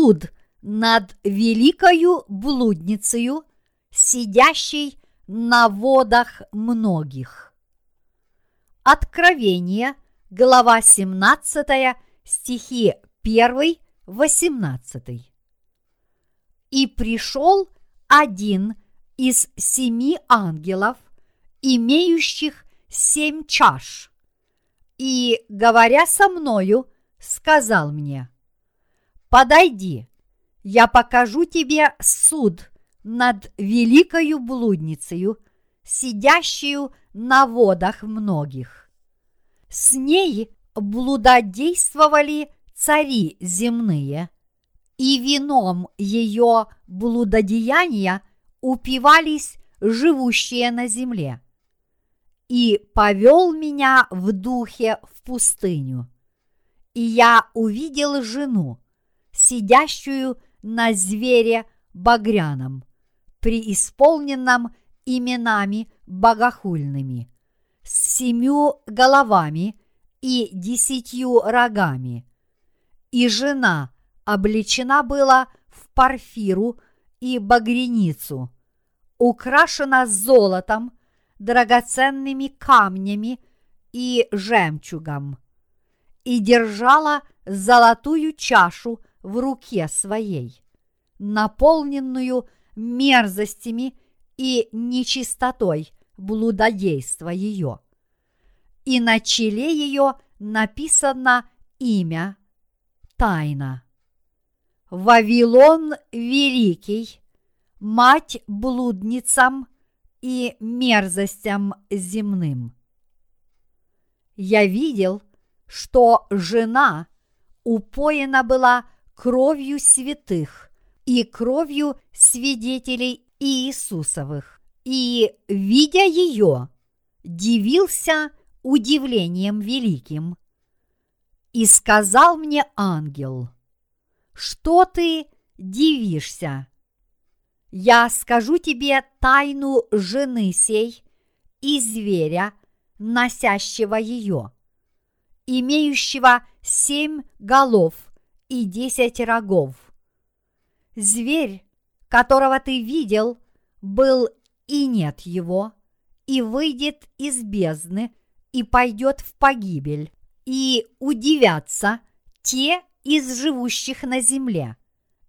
суд над великою блудницею, сидящей на водах многих. Откровение, глава 17, стихи 1, 18. И пришел один из семи ангелов, имеющих семь чаш, и, говоря со мною, сказал мне, «Подойди, я покажу тебе суд над великою блудницею, сидящую на водах многих. С ней блудодействовали цари земные, и вином ее блудодеяния упивались живущие на земле. И повел меня в духе в пустыню. И я увидел жену, сидящую на звере багряном, преисполненном именами богохульными, с семью головами и десятью рогами. И жена облечена была в парфиру и багряницу, украшена золотом, драгоценными камнями и жемчугом, и держала золотую чашу в руке своей, наполненную мерзостями и нечистотой блудодейства ее. И на челе ее написано имя Тайна. Вавилон Великий, мать блудницам и мерзостям земным. Я видел, что жена упоена была кровью святых и кровью свидетелей Иисусовых. И, видя ее, дивился удивлением великим. И сказал мне ангел, что ты дивишься? Я скажу тебе тайну жены сей и зверя, носящего ее, имеющего семь голов и десять рогов. Зверь, которого ты видел, был и нет его, и выйдет из бездны, и пойдет в погибель, и удивятся те из живущих на земле,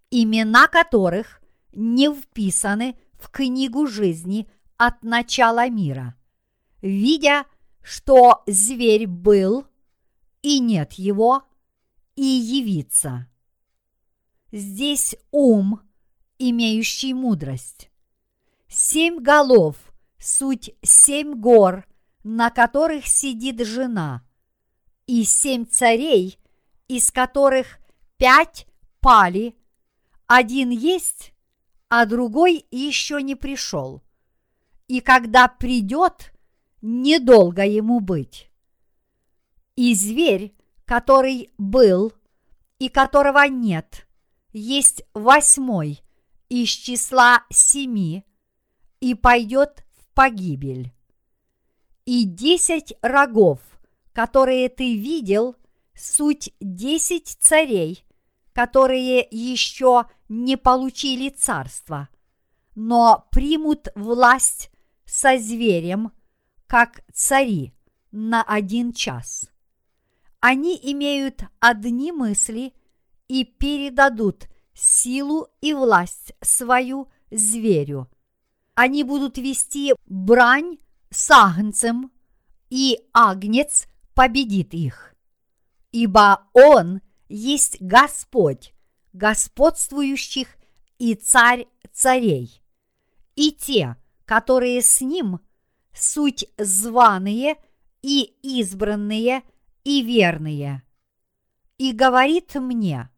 имена которых не вписаны в книгу жизни от начала мира, видя, что зверь был, и нет его, и явится. Здесь ум, имеющий мудрость. Семь голов – суть семь гор, на которых сидит жена, и семь царей, из которых пять пали, один есть, а другой еще не пришел. И когда придет, недолго ему быть. И зверь, который был и которого нет, есть восьмой из числа семи и пойдет в погибель. И десять рогов, которые ты видел, суть десять царей, которые еще не получили царство, но примут власть со зверем, как цари, на один час. Они имеют одни мысли и передадут силу и власть свою зверю. Они будут вести брань с агнцем, и агнец победит их. Ибо он есть Господь, господствующих и царь царей. И те, которые с ним, суть званые и избранные и верные. И говорит мне,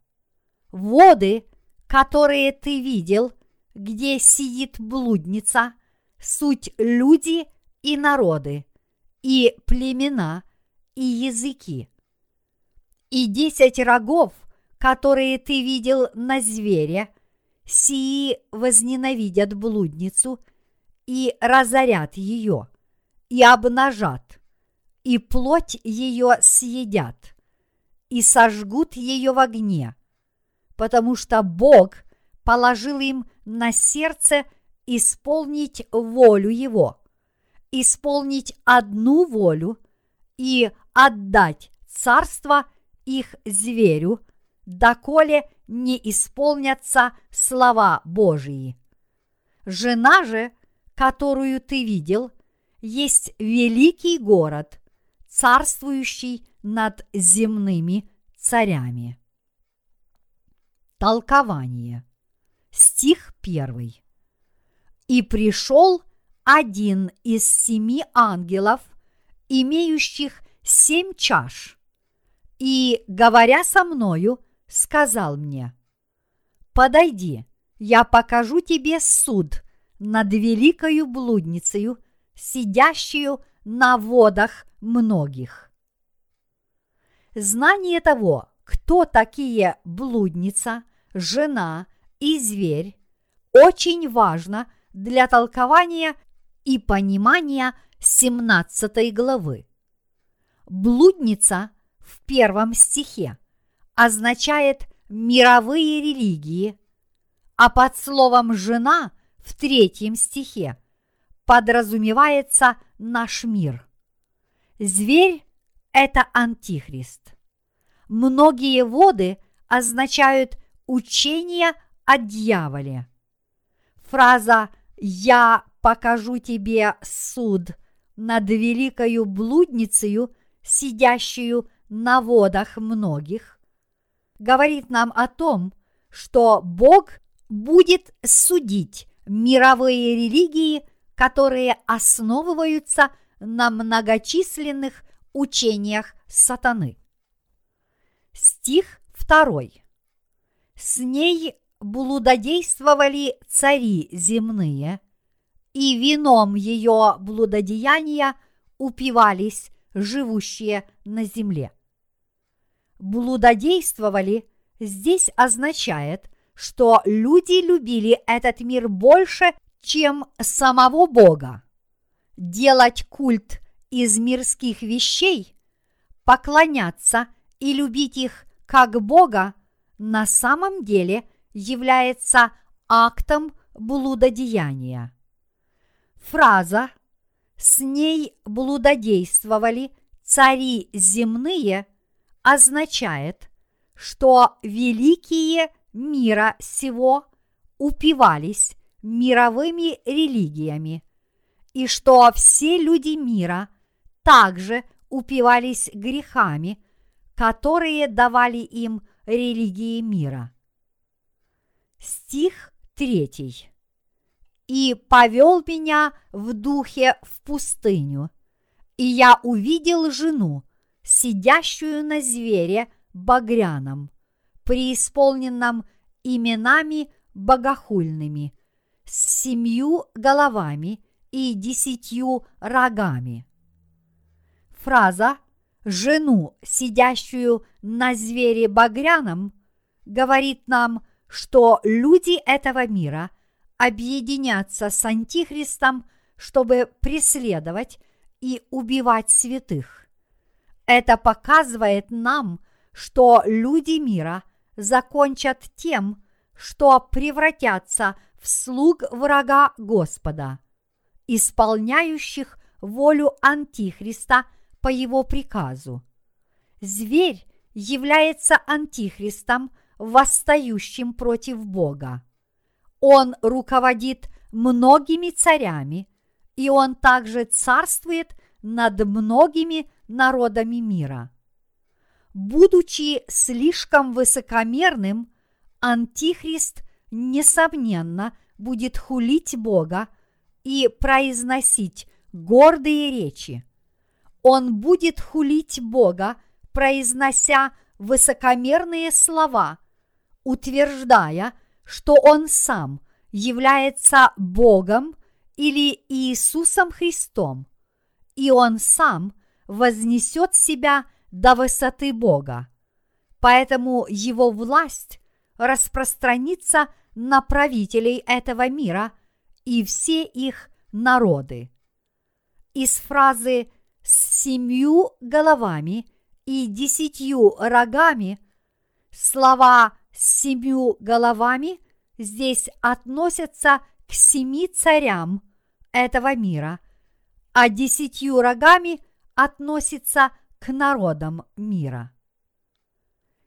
воды, которые ты видел, где сидит блудница, суть люди и народы, и племена, и языки. И десять рогов, которые ты видел на звере, сии возненавидят блудницу и разорят ее, и обнажат, и плоть ее съедят, и сожгут ее в огне, потому что Бог положил им на сердце исполнить волю Его, исполнить одну волю и отдать царство их зверю, доколе не исполнятся слова Божии. Жена же, которую ты видел, есть великий город, царствующий над земными царями. Толкование. Стих первый. И пришел один из семи ангелов, имеющих семь чаш, и, говоря со мною, сказал мне, «Подойди, я покажу тебе суд над великою блудницею, сидящую на водах многих». Знание того, кто такие блудница, жена и зверь, очень важно для толкования и понимания 17 главы. Блудница в первом стихе означает мировые религии, а под словом «жена» в третьем стихе подразумевается наш мир. Зверь – это антихрист. Многие воды означают учение о дьяволе. Фраза «Я покажу тебе суд над великою блудницею, сидящую на водах многих», говорит нам о том, что Бог будет судить мировые религии, которые основываются на многочисленных учениях сатаны. Стих второй. С ней блудодействовали цари земные, и вином ее блудодеяния упивались живущие на земле. Блудодействовали здесь означает, что люди любили этот мир больше, чем самого Бога. Делать культ из мирских вещей, поклоняться и любить их как Бога на самом деле является актом блудодеяния. Фраза «с ней блудодействовали цари земные» означает, что великие мира сего упивались мировыми религиями, и что все люди мира также упивались грехами, которые давали им религии мира. Стих третий. «И повел меня в духе в пустыню, и я увидел жену, сидящую на звере багряном, преисполненном именами богохульными, с семью головами и десятью рогами. Фраза «жену, сидящую на звере багряном» говорит нам, что люди этого мира объединятся с Антихристом, чтобы преследовать и убивать святых. Это показывает нам, что люди мира закончат тем, что превратятся в слуг врага Господа, исполняющих волю Антихриста по его приказу. Зверь является Антихристом, восстающим против Бога. Он руководит многими царями, и он также царствует над многими народами мира. Будучи слишком высокомерным, Антихрист, несомненно, будет хулить Бога и произносить гордые речи. Он будет хулить Бога, произнося высокомерные слова, утверждая, что он сам является Богом или Иисусом Христом, и он сам вознесет себя до высоты Бога. Поэтому его власть распространится на правителей этого мира и все их народы. Из фразы «с семью головами» и десятью рогами слова с семью головами здесь относятся к семи царям этого мира, а десятью рогами относится к народам мира.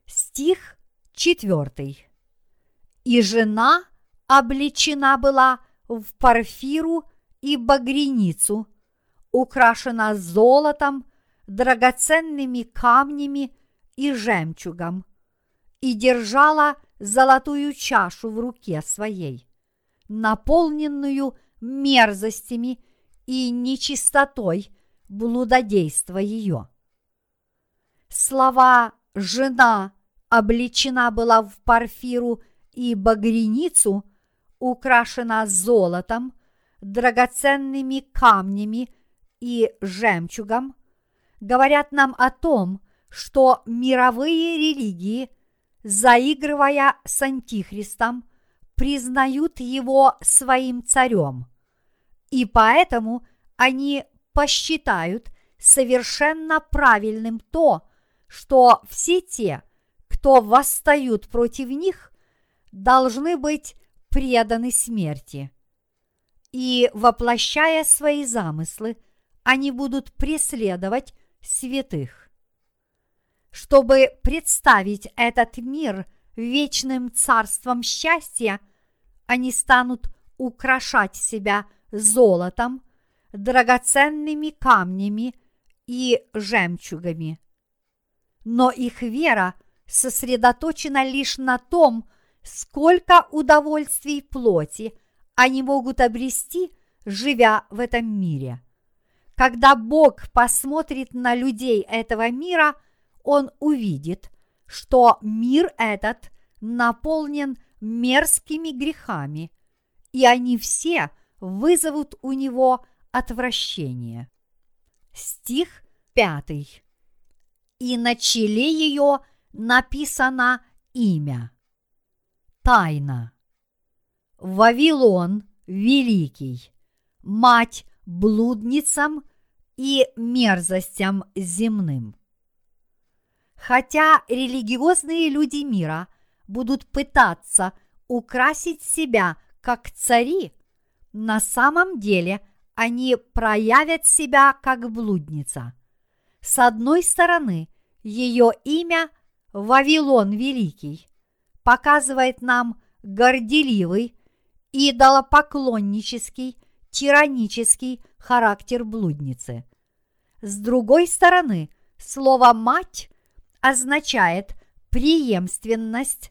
Стих четвертый. И жена облечена была в парфиру и багряницу, украшена золотом, драгоценными камнями и жемчугом, и держала золотую чашу в руке своей, наполненную мерзостями и нечистотой блудодейства ее. Слова «жена» облечена была в парфиру и багряницу, украшена золотом, драгоценными камнями и жемчугом, говорят нам о том, что мировые религии, заигрывая с Антихристом, признают его своим царем. И поэтому они посчитают совершенно правильным то, что все те, кто восстают против них, должны быть преданы смерти. И, воплощая свои замыслы, они будут преследовать святых. Чтобы представить этот мир вечным царством счастья, они станут украшать себя золотом, драгоценными камнями и жемчугами. Но их вера сосредоточена лишь на том, сколько удовольствий плоти они могут обрести, живя в этом мире. Когда Бог посмотрит на людей этого мира, Он увидит, что мир этот наполнен мерзкими грехами, и они все вызовут у него отвращение. Стих пятый. И на челе ее написано имя. Тайна. Вавилон Великий, мать блудницам и мерзостям земным. Хотя религиозные люди мира будут пытаться украсить себя как цари, на самом деле они проявят себя как блудница. С одной стороны, ее имя Вавилон Великий показывает нам горделивый, идолопоклоннический, тиранический характер блудницы. С другой стороны, слово «мать» означает преемственность,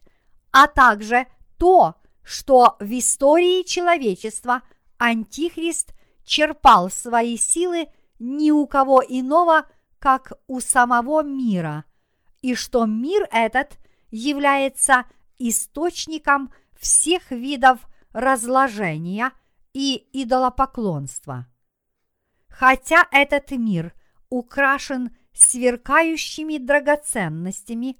а также то, что в истории человечества Антихрист черпал свои силы ни у кого иного, как у самого мира, и что мир этот является источником всех видов разложения и идолопоклонства. Хотя этот мир украшен сверкающими драгоценностями,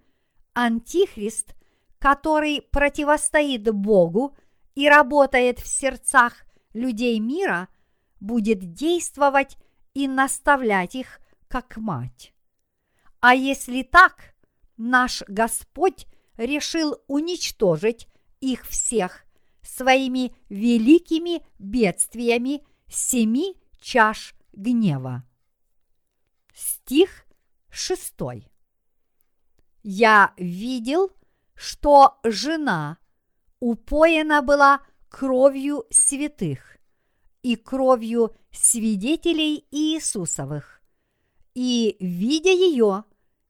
Антихрист, который противостоит Богу и работает в сердцах людей мира, будет действовать и наставлять их как мать. А если так, наш Господь решил уничтожить их всех своими великими бедствиями семи чаш гнева. Стих шестой. Я видел, что жена упоена была кровью святых и кровью свидетелей Иисусовых, и, видя ее,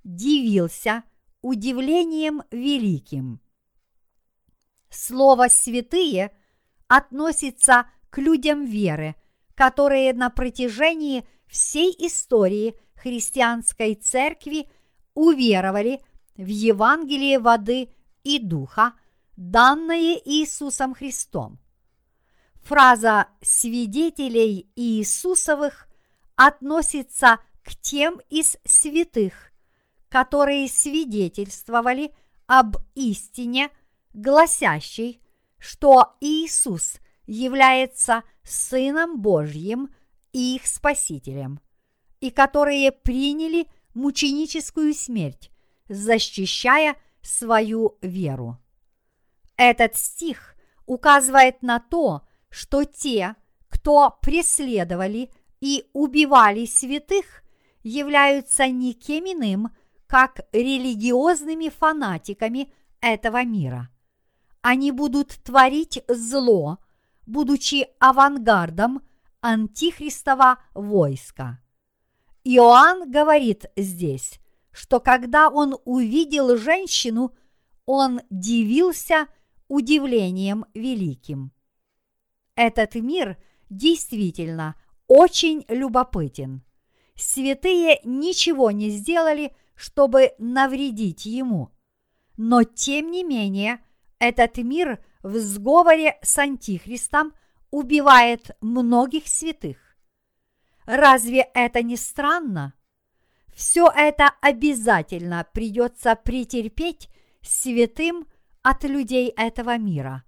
дивился удивлением великим. Слово «святые» относится к людям веры, которые на протяжении всей истории христианской церкви уверовали в Евангелие воды и духа, данное Иисусом Христом. Фраза «свидетелей Иисусовых» относится к тем из святых, которые свидетельствовали об истине – гласящий, что Иисус является Сыном Божьим и их Спасителем, и которые приняли мученическую смерть, защищая свою веру. Этот стих указывает на то, что те, кто преследовали и убивали святых, являются никем иным, как религиозными фанатиками этого мира. Они будут творить зло, будучи авангардом антихристова войска. Иоанн говорит здесь, что когда он увидел женщину, он дивился удивлением великим. Этот мир действительно очень любопытен. Святые ничего не сделали, чтобы навредить ему. Но тем не менее, этот мир в сговоре с Антихристом убивает многих святых. Разве это не странно? Все это обязательно придется претерпеть святым от людей этого мира.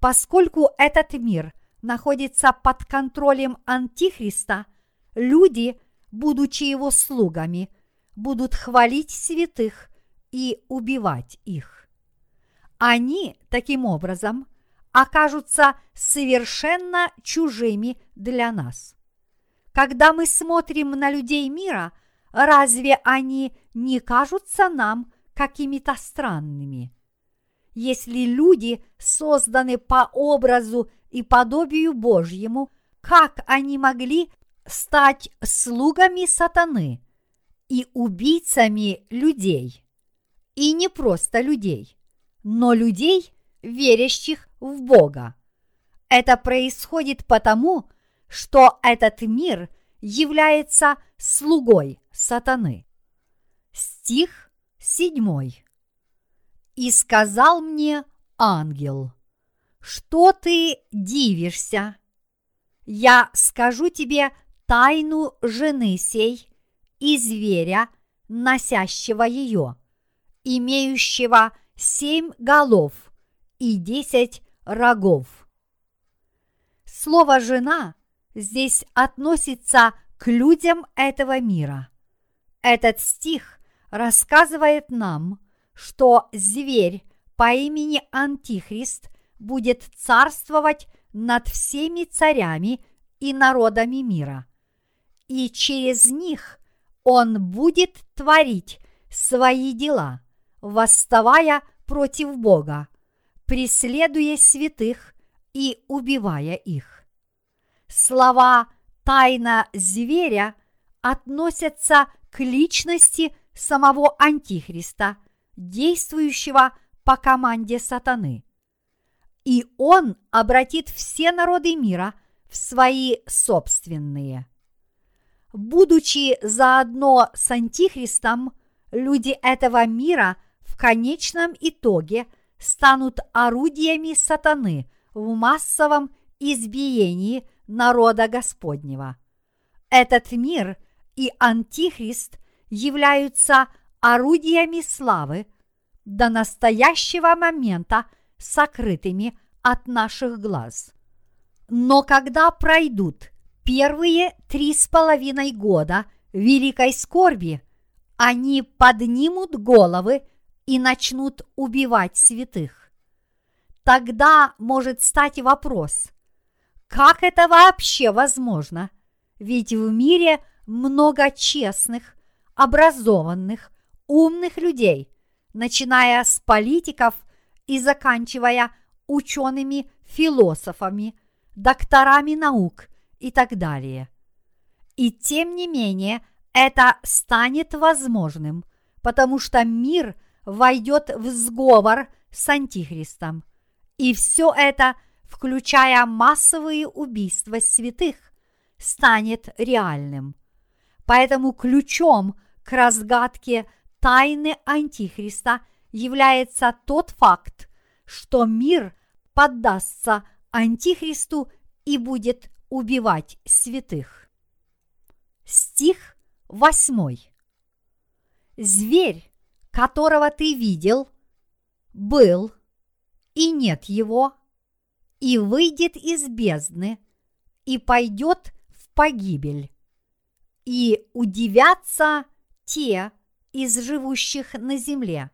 Поскольку этот мир находится под контролем Антихриста, люди, будучи его слугами, будут хвалить святых и убивать их. Они таким образом окажутся совершенно чужими для нас. Когда мы смотрим на людей мира, разве они не кажутся нам какими-то странными? Если люди созданы по образу и подобию Божьему, как они могли стать слугами сатаны и убийцами людей? И не просто людей, но людей, верящих в Бога. Это происходит потому, что этот мир является слугой сатаны. Стих седьмой. И сказал мне ангел, что ты дивишься? Я скажу тебе тайну жены сей и зверя, носящего ее, имеющего семь голов и десять рогов. Слово «жена» здесь относится к людям этого мира. Этот стих рассказывает нам, что зверь по имени Антихрист будет царствовать над всеми царями и народами мира, и через них он будет творить свои дела, восставая против Бога, преследуя святых и убивая их. Слова «тайна зверя» относятся к личности самого Антихриста, действующего по команде сатаны. И он обратит все народы мира в свои собственные. Будучи заодно с Антихристом, люди этого мира в конечном итоге станут орудиями сатаны в массовом избиении народа Господнего. Этот мир и Антихрист являются орудиями славы до настоящего момента сокрытыми от наших глаз. Но когда пройдут первые три с половиной года великой скорби, они поднимут головы и начнут убивать святых. Тогда может стать вопрос, как это вообще возможно? Ведь в мире много честных, образованных, умных людей, начиная с политиков и заканчивая учеными-философами, докторами наук и так далее. И тем не менее это станет возможным, потому что мир войдет в сговор с Антихристом. И все это – включая массовые убийства святых, станет реальным. Поэтому ключом к разгадке тайны Антихриста является тот факт, что мир поддастся Антихристу и будет убивать святых. Стих восьмой. Зверь, которого ты видел, был, и нет его, и выйдет из бездны, и пойдет в погибель. И удивятся те из живущих на земле,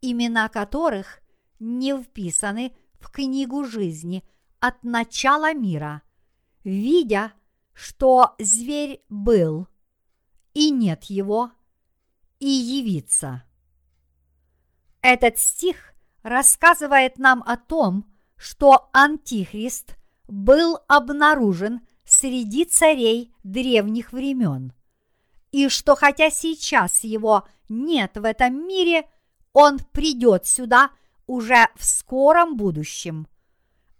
имена которых не вписаны в книгу жизни от начала мира, видя, что зверь был, и нет его, и явится. Этот стих рассказывает нам о том, что Антихрист был обнаружен среди царей древних времен, и что хотя сейчас его нет в этом мире, он придет сюда уже в скором будущем.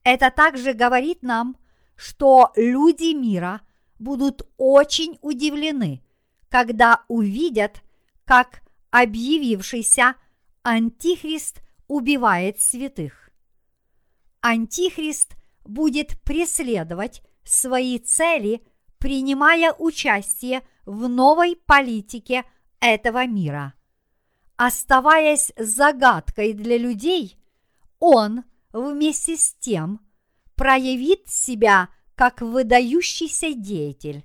Это также говорит нам, что люди мира будут очень удивлены, когда увидят, как объявившийся Антихрист убивает святых. Антихрист будет преследовать свои цели, принимая участие в новой политике этого мира. Оставаясь загадкой для людей, он вместе с тем проявит себя как выдающийся деятель.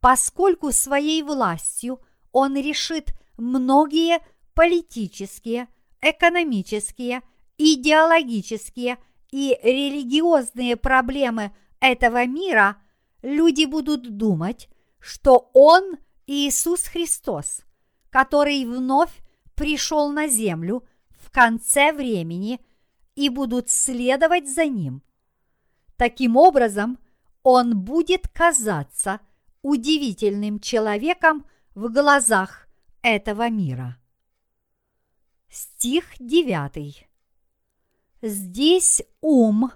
Поскольку своей властью он решит многие политические, экономические, идеологические и религиозные проблемы этого мира, люди будут думать, что Он Иисус Христос, который вновь пришел на землю в конце времени и будут следовать за Ним. Таким образом, Он будет казаться удивительным человеком в глазах этого мира. Стих 9. Здесь ум,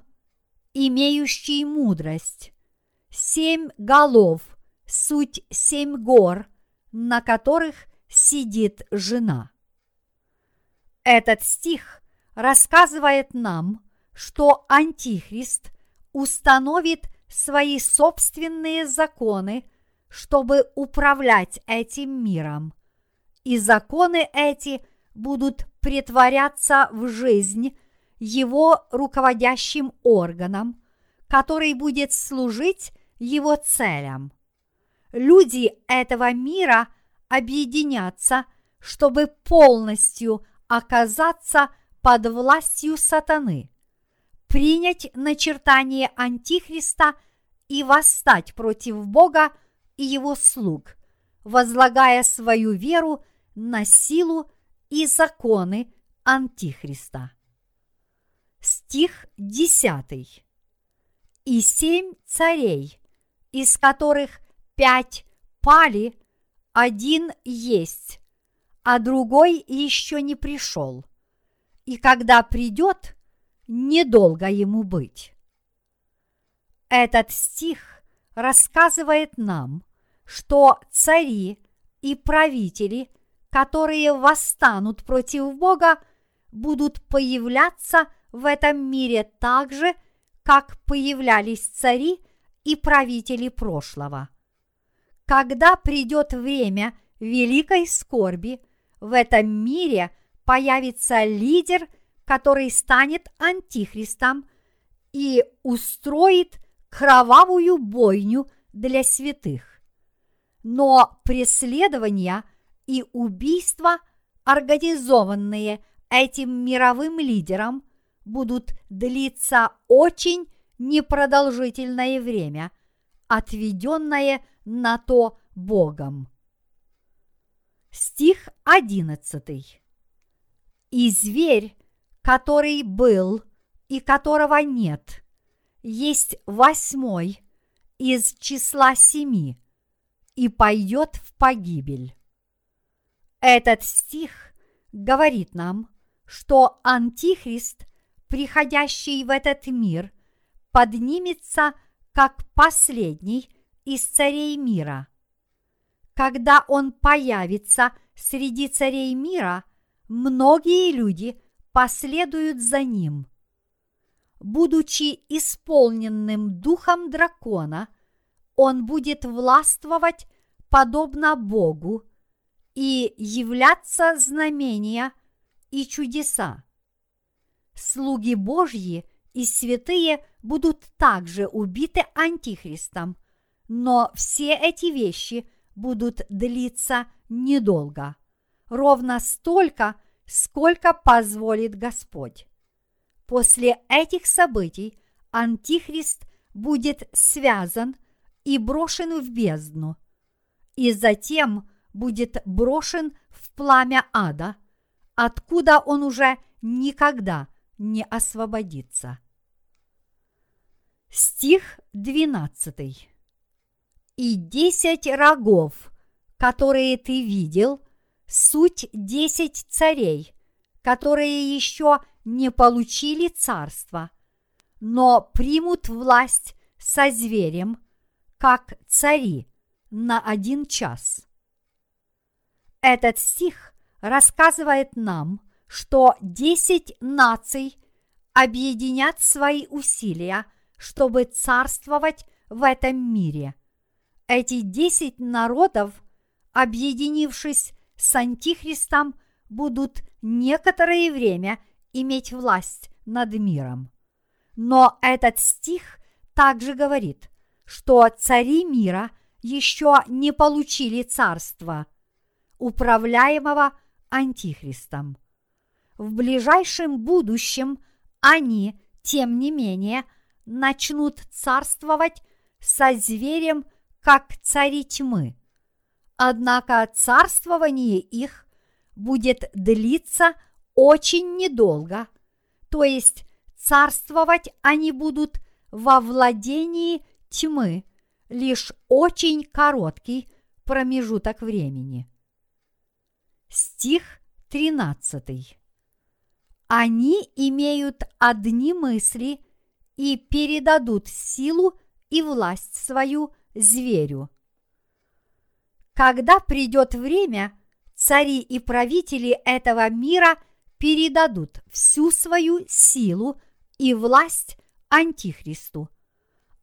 имеющий мудрость, семь голов, суть семь гор, на которых сидит жена. Этот стих рассказывает нам, что Антихрист установит свои собственные законы, чтобы управлять этим миром. И законы эти – будут претворяться в жизнь его руководящим органом, который будет служить его целям. Люди этого мира объединятся, чтобы полностью оказаться под властью сатаны, принять начертание Антихриста и восстать против Бога и его слуг, возлагая свою веру на силу и законы Антихриста. Стих 10. И семь царей, из которых пять пали, один есть, а другой еще не пришел. И когда придет, недолго ему быть. Этот стих рассказывает нам, что цари и правители которые восстанут против Бога, будут появляться в этом мире так же, как появлялись цари и правители прошлого. Когда придет время великой скорби, в этом мире появится лидер, который станет антихристом и устроит кровавую бойню для святых. Но преследования – и убийства, организованные этим мировым лидером, будут длиться очень непродолжительное время, отведенное на то Богом. Стих одиннадцатый. И зверь, который был и которого нет, есть восьмой из числа семи и пойдет в погибель. Этот стих говорит нам, что Антихрист, приходящий в этот мир, поднимется как последний из царей мира. Когда он появится среди царей мира, многие люди последуют за ним. Будучи исполненным духом дракона, он будет властвовать подобно Богу и являться знамения и чудеса. Слуги Божьи и святые будут также убиты Антихристом, но все эти вещи будут длиться недолго, ровно столько, сколько позволит Господь. После этих событий Антихрист будет связан и брошен в бездну, и затем будет брошен в пламя ада, откуда он уже никогда не освободится. Стих 12. И десять рогов, которые ты видел, суть десять царей, которые еще не получили царство, но примут власть со зверем, как цари, на один час. Этот стих рассказывает нам, что десять наций объединят свои усилия, чтобы царствовать в этом мире. Эти десять народов, объединившись с Антихристом, будут некоторое время иметь власть над миром. Но этот стих также говорит, что цари мира еще не получили царства, управляемого Антихристом. В ближайшем будущем они, тем не менее, начнут царствовать со зверем, как цари тьмы. Однако царствование их будет длиться очень недолго, то есть царствовать они будут во владении тьмы лишь очень короткий промежуток времени. Стих 13. Они имеют одни мысли и передадут силу и власть свою зверю. Когда придет время, цари и правители этого мира передадут всю свою силу и власть Антихристу.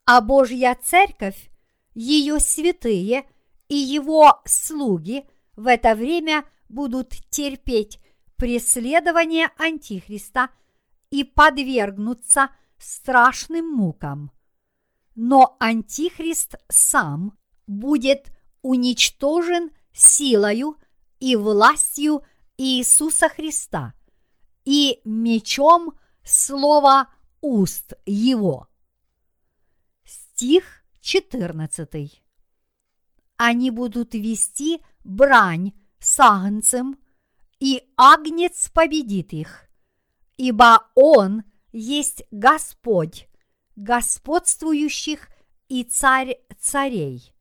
А Божья Церковь, ее святые и его слуги в это время будут терпеть преследование Антихриста и подвергнуться страшным мукам. Но Антихрист сам будет уничтожен силою и властью Иисуса Христа и мечом слова уст его. Стих 14. Они будут вести брань с агнцем, и агнец победит их, ибо он есть Господь, господствующих и царь царей,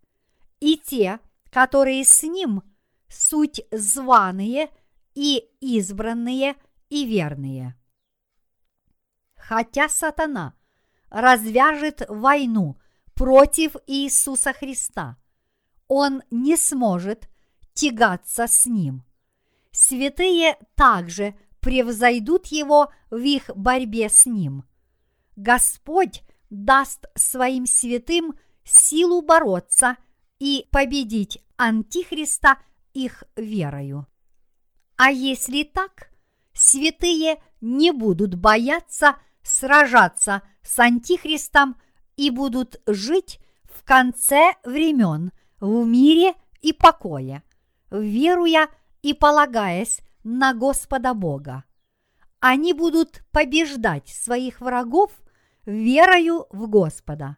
и те, которые с ним, суть званые и избранные и верные. Хотя сатана развяжет войну против Иисуса Христа, он не сможет тягаться с ним. Святые также превзойдут его в их борьбе с ним. Господь даст своим святым силу бороться и победить Антихриста их верою. А если так, святые не будут бояться сражаться с Антихристом и будут жить в конце времен в мире и покое, веруя и полагаясь на Господа Бога. Они будут побеждать своих врагов верою в Господа.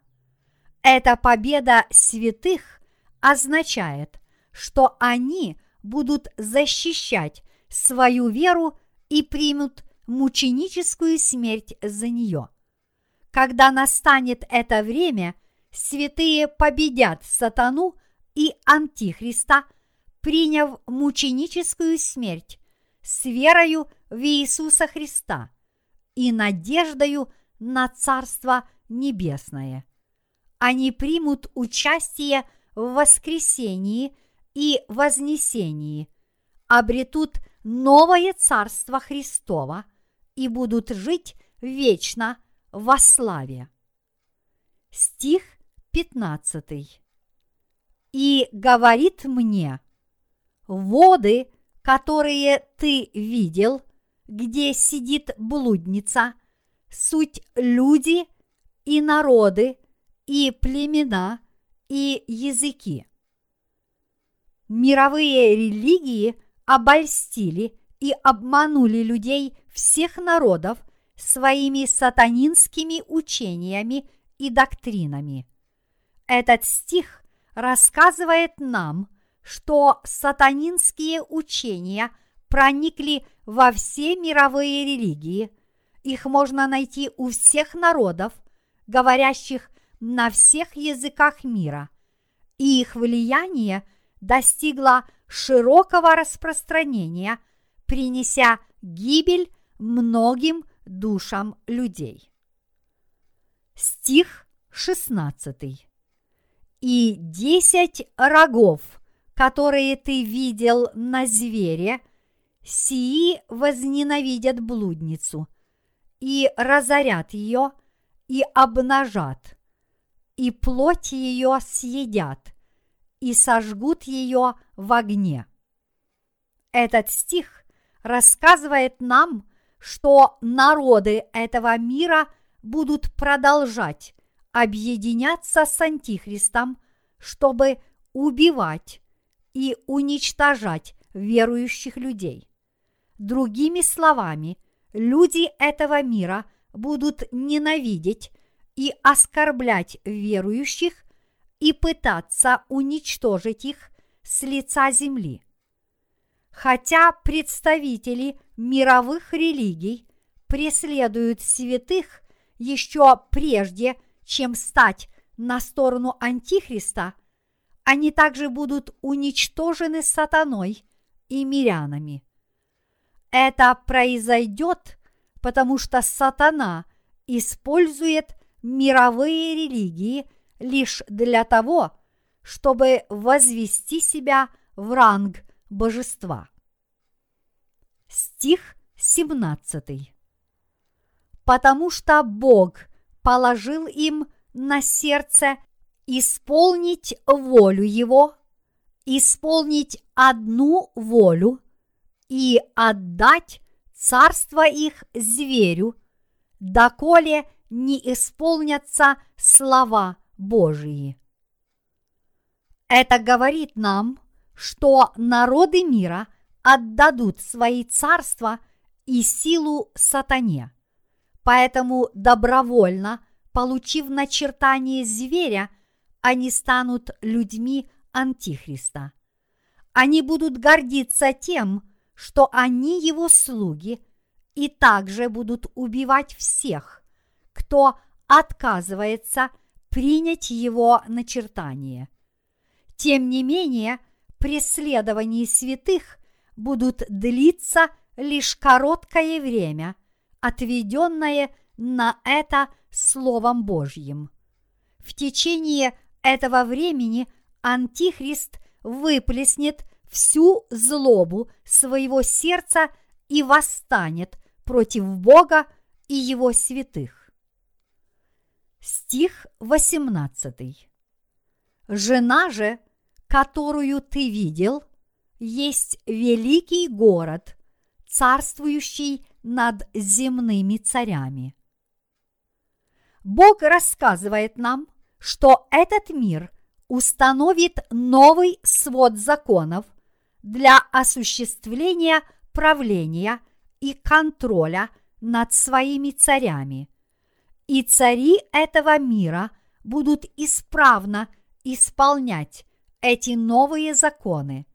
Эта победа святых означает, что они будут защищать свою веру и примут мученическую смерть за нее. Когда настанет это время, святые победят сатану и антихриста, приняв мученическую смерть с верою в Иисуса Христа и надеждою на Царство Небесное. Они примут участие в воскресении и вознесении, обретут новое Царство Христова и будут жить вечно во славе. Стих 15. И говорит мне, воды, которые ты видел, где сидит блудница, суть люди и народы, и племена, и языки. Мировые религии обольстили и обманули людей всех народов своими сатанинскими учениями и доктринами. Этот стих рассказывает нам, что сатанинские учения проникли во все мировые религии. Их можно найти у всех народов, говорящих на всех языках мира, и их влияние достигло широкого распространения, принеся гибель многим душам людей. Стих 16. И десять рогов, которые ты видел на звере, сии возненавидят блудницу, и разорят ее, и обнажат, и плоть ее съедят, и сожгут ее в огне. Этот стих рассказывает нам, что народы этого мира будут продолжать объединяться с Антихристом, чтобы убивать и уничтожать верующих людей. Другими словами, люди этого мира будут ненавидеть и оскорблять верующих и пытаться уничтожить их с лица земли. Хотя представители мировых религий преследуют святых еще прежде, чем стать на сторону Антихриста, они также будут уничтожены сатаной и мирянами. Это произойдет, потому что сатана использует мировые религии лишь для того, чтобы возвести себя в ранг божества. Стих 17. Потому что Бог положил им на сердце исполнить волю Его, исполнить одну волю и отдать царство их зверю, доколе не исполнятся слова Божии. Это говорит нам, что народы мира отдадут свои царства и силу сатане. Поэтому добровольно, получив начертание зверя, они станут людьми Антихриста. Они будут гордиться тем, что они его слуги, и также будут убивать всех, кто отказывается принять его начертание. Тем не менее, преследования святых будут длиться лишь короткое время, отведенное на это Словом Божьим. В течение этого времени Антихрист выплеснет всю злобу своего сердца и восстанет против Бога и его святых. Стих 18. Жена же, которую ты видел, есть великий город, царствующий над земными царями. Бог рассказывает нам, что этот мир установит новый свод законов для осуществления правления и контроля над своими царями. И цари этого мира будут исправно исполнять эти новые законы.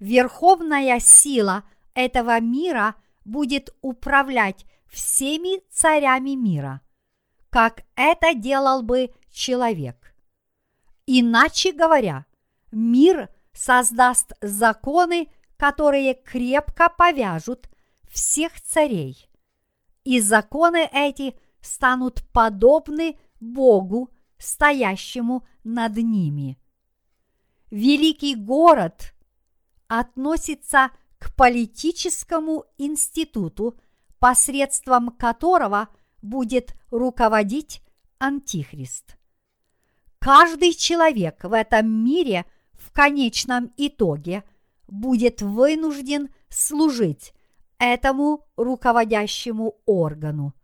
Верховная сила этого мира будет управлять всеми царями мира, как это делал бы человек. Иначе говоря, мир создаст законы, которые крепко повяжут всех царей. И законы эти станут подобны Богу, стоящему над ними. Великий город относится к политическому институту, посредством которого будет руководить Антихрист. Каждый человек в этом мире в конечном итоге будет вынужден служить этому руководящему органу,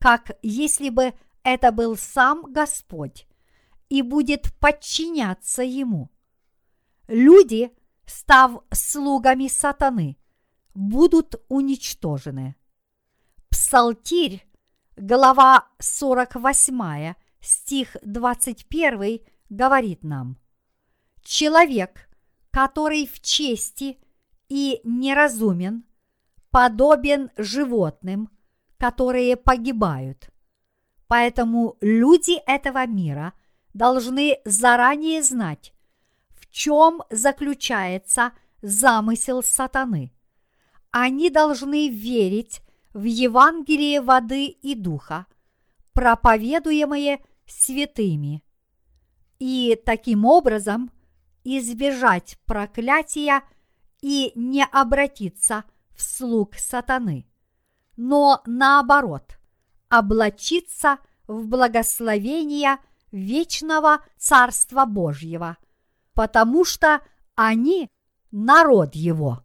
как если бы это был сам Господь, и будет подчиняться ему. Люди, став слугами сатаны, будут уничтожены. Псалтирь глава 48, стих 21 говорит нам, «Человек, который в чести и неразумен, подобен животным, которые погибают. Поэтому люди этого мира должны заранее знать, в чем заключается замысел сатаны. Они должны верить в Евангелие воды и духа, проповедуемое святыми, и таким образом избежать проклятия и не обратиться в слуг сатаны, но наоборот, облачиться в благословение вечного Царства Божьего, потому что они народ Его.